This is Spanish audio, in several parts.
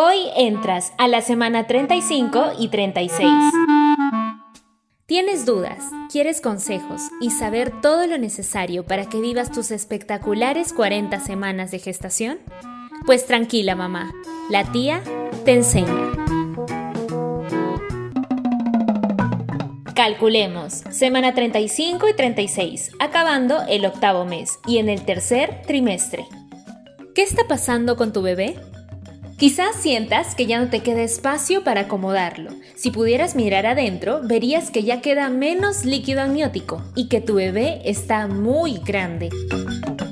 Hoy entras a la semana 35 y 36. ¿Tienes dudas, quieres consejos y saber todo lo necesario para que vivas tus espectaculares 40 semanas de gestación? Pues tranquila mamá, la tía te enseña. Calculemos, semana 35 y 36, acabando el octavo mes y en el tercer trimestre. ¿Qué está pasando con tu bebé? Quizás sientas que ya no te queda espacio para acomodarlo. Si pudieras mirar adentro, verías que ya queda menos líquido amniótico y que tu bebé está muy grande.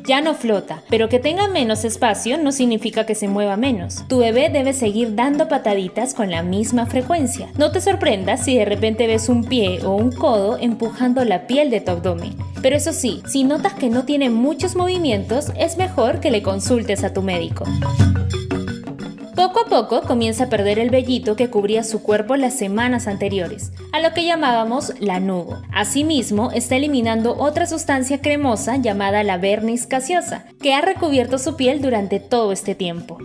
Ya no flota, pero que tenga menos espacio no significa que se mueva menos. Tu bebé debe seguir dando pataditas con la misma frecuencia. No te sorprendas si de repente ves un pie o un codo empujando la piel de tu abdomen. Pero eso sí, si notas que no tiene muchos movimientos, es mejor que le consultes a tu médico. Poco a poco comienza a perder el vellito que cubría su cuerpo las semanas anteriores, a lo que llamábamos lanugo. Asimismo, está eliminando otra sustancia cremosa llamada la vernis caseosa, que ha recubierto su piel durante todo este tiempo.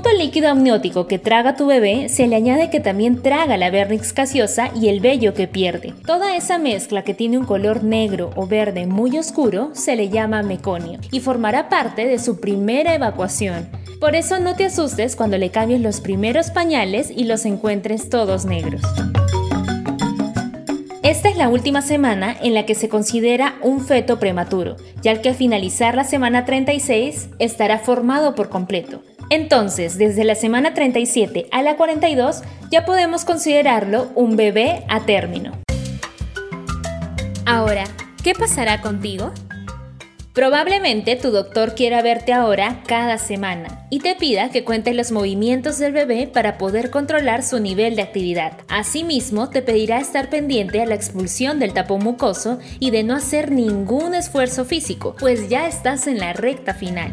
Junto al líquido amniótico que traga tu bebé, se le añade que también traga la vernix caseosa y el vello que pierde. Toda esa mezcla que tiene un color negro o verde muy oscuro se le llama meconio y formará parte de su primera evacuación, por eso no te asustes cuando le cambies los primeros pañales y los encuentres todos negros. Esta es la última semana en la que se considera un feto prematuro, ya que al finalizar la semana 36 estará formado por completo. Entonces, desde la semana 37 a la 42 ya podemos considerarlo un bebé a término. Ahora, ¿qué pasará contigo? Probablemente tu doctor quiera verte ahora cada semana y te pida que cuentes los movimientos del bebé para poder controlar su nivel de actividad. Asimismo, te pedirá estar pendiente a la expulsión del tapón mucoso y de no hacer ningún esfuerzo físico, pues ya estás en la recta final.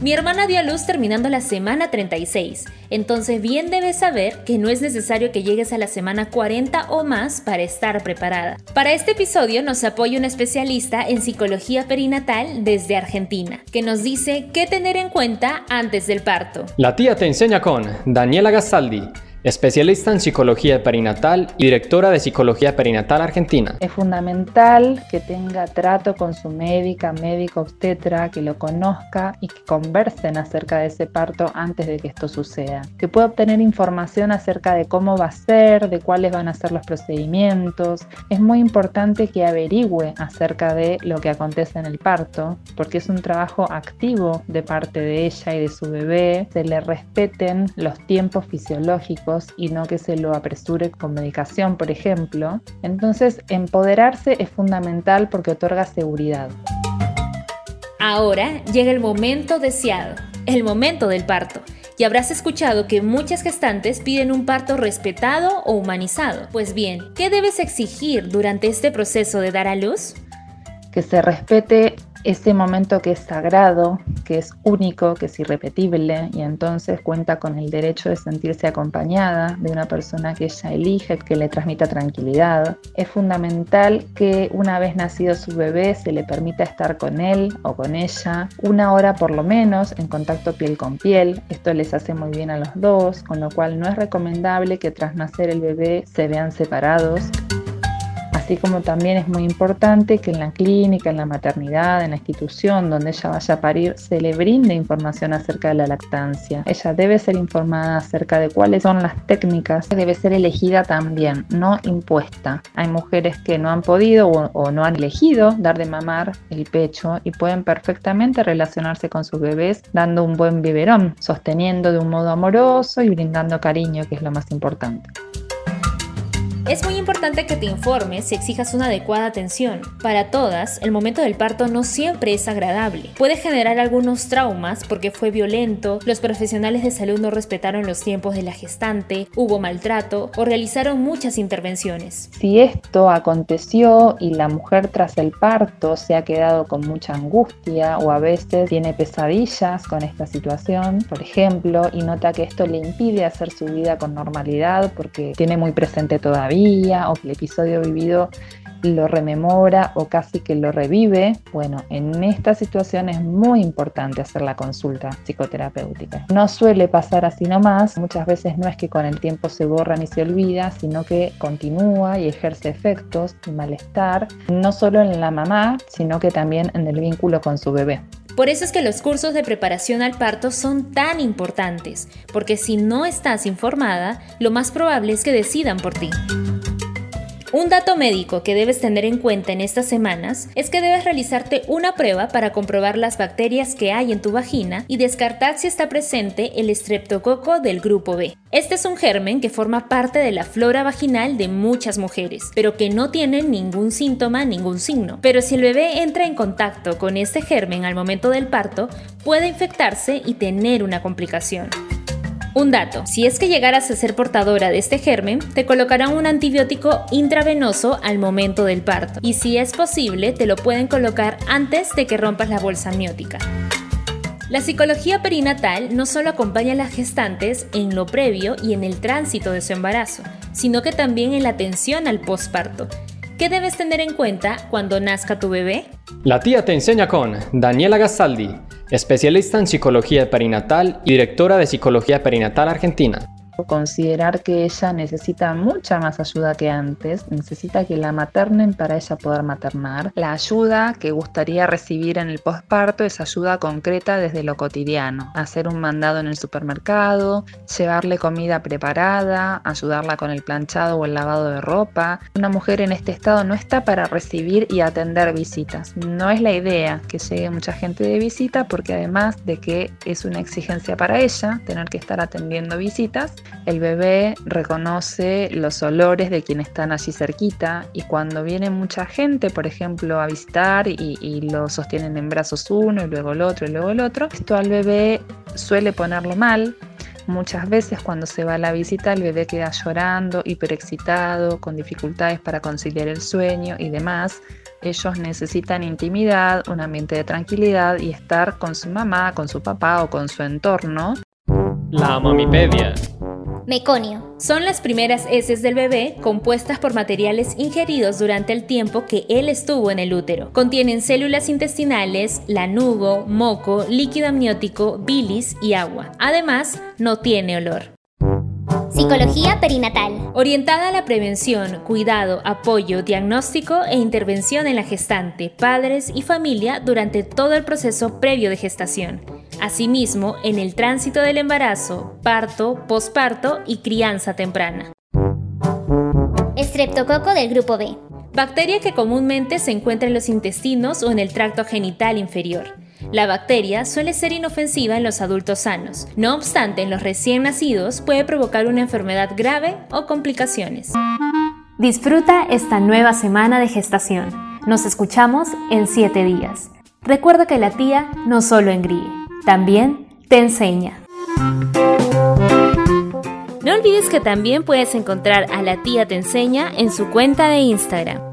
Mi hermana dio a luz terminando la semana 36, entonces bien debes saber que no es necesario que llegues a la semana 40 o más para estar preparada. Para este episodio nos apoya un especialista en psicología perinatal desde Argentina, que nos dice qué tener en cuenta antes del parto. La tía te enseña con Daniela Gastaldi especialista en psicología perinatal y directora de psicología perinatal argentina. Es fundamental que tenga trato con su médica, médico obstetra, que lo conozca y que conversen acerca de ese parto antes de que esto suceda. Que pueda obtener información acerca de cómo va a ser, de cuáles van a ser los procedimientos. Es muy importante que averigüe acerca de lo que acontece en el parto, porque es un trabajo activo de parte de ella y de su bebé. Se le respeten los tiempos fisiológicos y no que se lo apresure con medicación, por ejemplo. Entonces, empoderarse es fundamental porque otorga seguridad. Ahora llega el momento deseado, el momento del parto. Y habrás escuchado que muchas gestantes piden un parto respetado o humanizado. Pues bien, ¿qué debes exigir durante este proceso de dar a luz? Que se respete ese momento que es sagrado, que es único, que es irrepetible y entonces cuenta con el derecho de sentirse acompañada de una persona que ella elige, que le transmita tranquilidad. Es fundamental que una vez nacido su bebé se le permita estar con él o con ella una hora por lo menos en contacto piel con piel. Esto les hace muy bien a los dos, con lo cual no es recomendable que tras nacer el bebé se vean separados así como también es muy importante que en la clínica, en la maternidad, en la institución donde ella vaya a parir, se le brinde información acerca de la lactancia. Ella debe ser informada acerca de cuáles son las técnicas, debe ser elegida también, no impuesta. Hay mujeres que no han podido o, no han elegido dar de mamar el pecho y pueden perfectamente relacionarse con sus bebés dando un buen biberón, sosteniendo de un modo amoroso y brindando cariño, que es lo más importante. Es muy importante que te informes y exijas una adecuada atención. Para todas, el momento del parto no siempre es agradable. Puede generar algunos traumas porque fue violento, los profesionales de salud no respetaron los tiempos de la gestante, hubo maltrato o realizaron muchas intervenciones. Si esto aconteció y la mujer tras el parto se ha quedado con mucha angustia o a veces tiene pesadillas con esta situación, por ejemplo, y nota que esto le impide hacer su vida con normalidad porque tiene muy presente todavía o que el episodio vivido lo rememora o casi que lo revive, bueno, en esta situación es muy importante hacer la consulta psicoterapéutica. No suele pasar así nomás, muchas veces no es que con el tiempo se borra ni se olvida, sino que continúa y ejerce efectos y malestar, no solo en la mamá, sino que también en el vínculo con su bebé. Por eso es que los cursos de preparación al parto son tan importantes, porque si no estás informada, lo más probable es que decidan por ti. Un dato médico que debes tener en cuenta en estas semanas es que debes realizarte una prueba para comprobar las bacterias que hay en tu vagina y descartar si está presente el estreptococo del grupo B. Este es un germen que forma parte de la flora vaginal de muchas mujeres, pero que no tiene ningún síntoma, ningún signo. Pero si el bebé entra en contacto con este germen al momento del parto, puede infectarse y tener una complicación. Un dato, si es que llegaras a ser portadora de este germen, te colocarán un antibiótico intravenoso al momento del parto y si es posible te lo pueden colocar antes de que rompas la bolsa amniótica. La psicología perinatal no solo acompaña a las gestantes en lo previo y en el tránsito de su embarazo, sino que también en la atención al posparto. ¿Qué debes tener en cuenta cuando nazca tu bebé? La tía te enseña con Daniela Gastaldi especialista en psicología perinatal y directora de Psicología Perinatal Argentina considerar que ella necesita mucha más ayuda que antes, necesita que la maternen para ella poder maternar. La ayuda que gustaría recibir en el posparto es ayuda concreta desde lo cotidiano, hacer un mandado en el supermercado, llevarle comida preparada, ayudarla con el planchado o el lavado de ropa. Una mujer en este estado no está para recibir y atender visitas. No es la idea que llegue mucha gente de visita porque además de que es una exigencia para ella tener que estar atendiendo visitas, el bebé reconoce los olores de quienes están allí cerquita y cuando viene mucha gente, por ejemplo, a visitar y, lo sostienen en brazos uno y luego el otro y luego el otro, esto al bebé suele ponerlo mal. Muchas veces cuando se va a la visita el bebé queda llorando, hiperexcitado, con dificultades para conciliar el sueño y demás. Ellos necesitan intimidad, un ambiente de tranquilidad y estar con su mamá, con su papá o con su entorno. La mamipedia. Meconio. Son las primeras heces del bebé compuestas por materiales ingeridos durante el tiempo que él estuvo en el útero. Contienen células intestinales, lanugo, moco, líquido amniótico, bilis y agua. Además, no tiene olor. Psicología perinatal. Orientada a la prevención, cuidado, apoyo, diagnóstico e intervención en la gestante, padres y familia durante todo el proceso previo de gestación. Asimismo, en el tránsito del embarazo, parto, posparto y crianza temprana. Estreptococo del grupo B. Bacteria que comúnmente se encuentra en los intestinos o en el tracto genital inferior. La bacteria suele ser inofensiva en los adultos sanos, no obstante en los recién nacidos puede provocar una enfermedad grave o complicaciones. Disfruta esta nueva semana de gestación. Nos escuchamos en 7 días. Recuerda que la tía no solo engríe, también te enseña. No olvides que también puedes encontrar a la tía te enseña en su cuenta de Instagram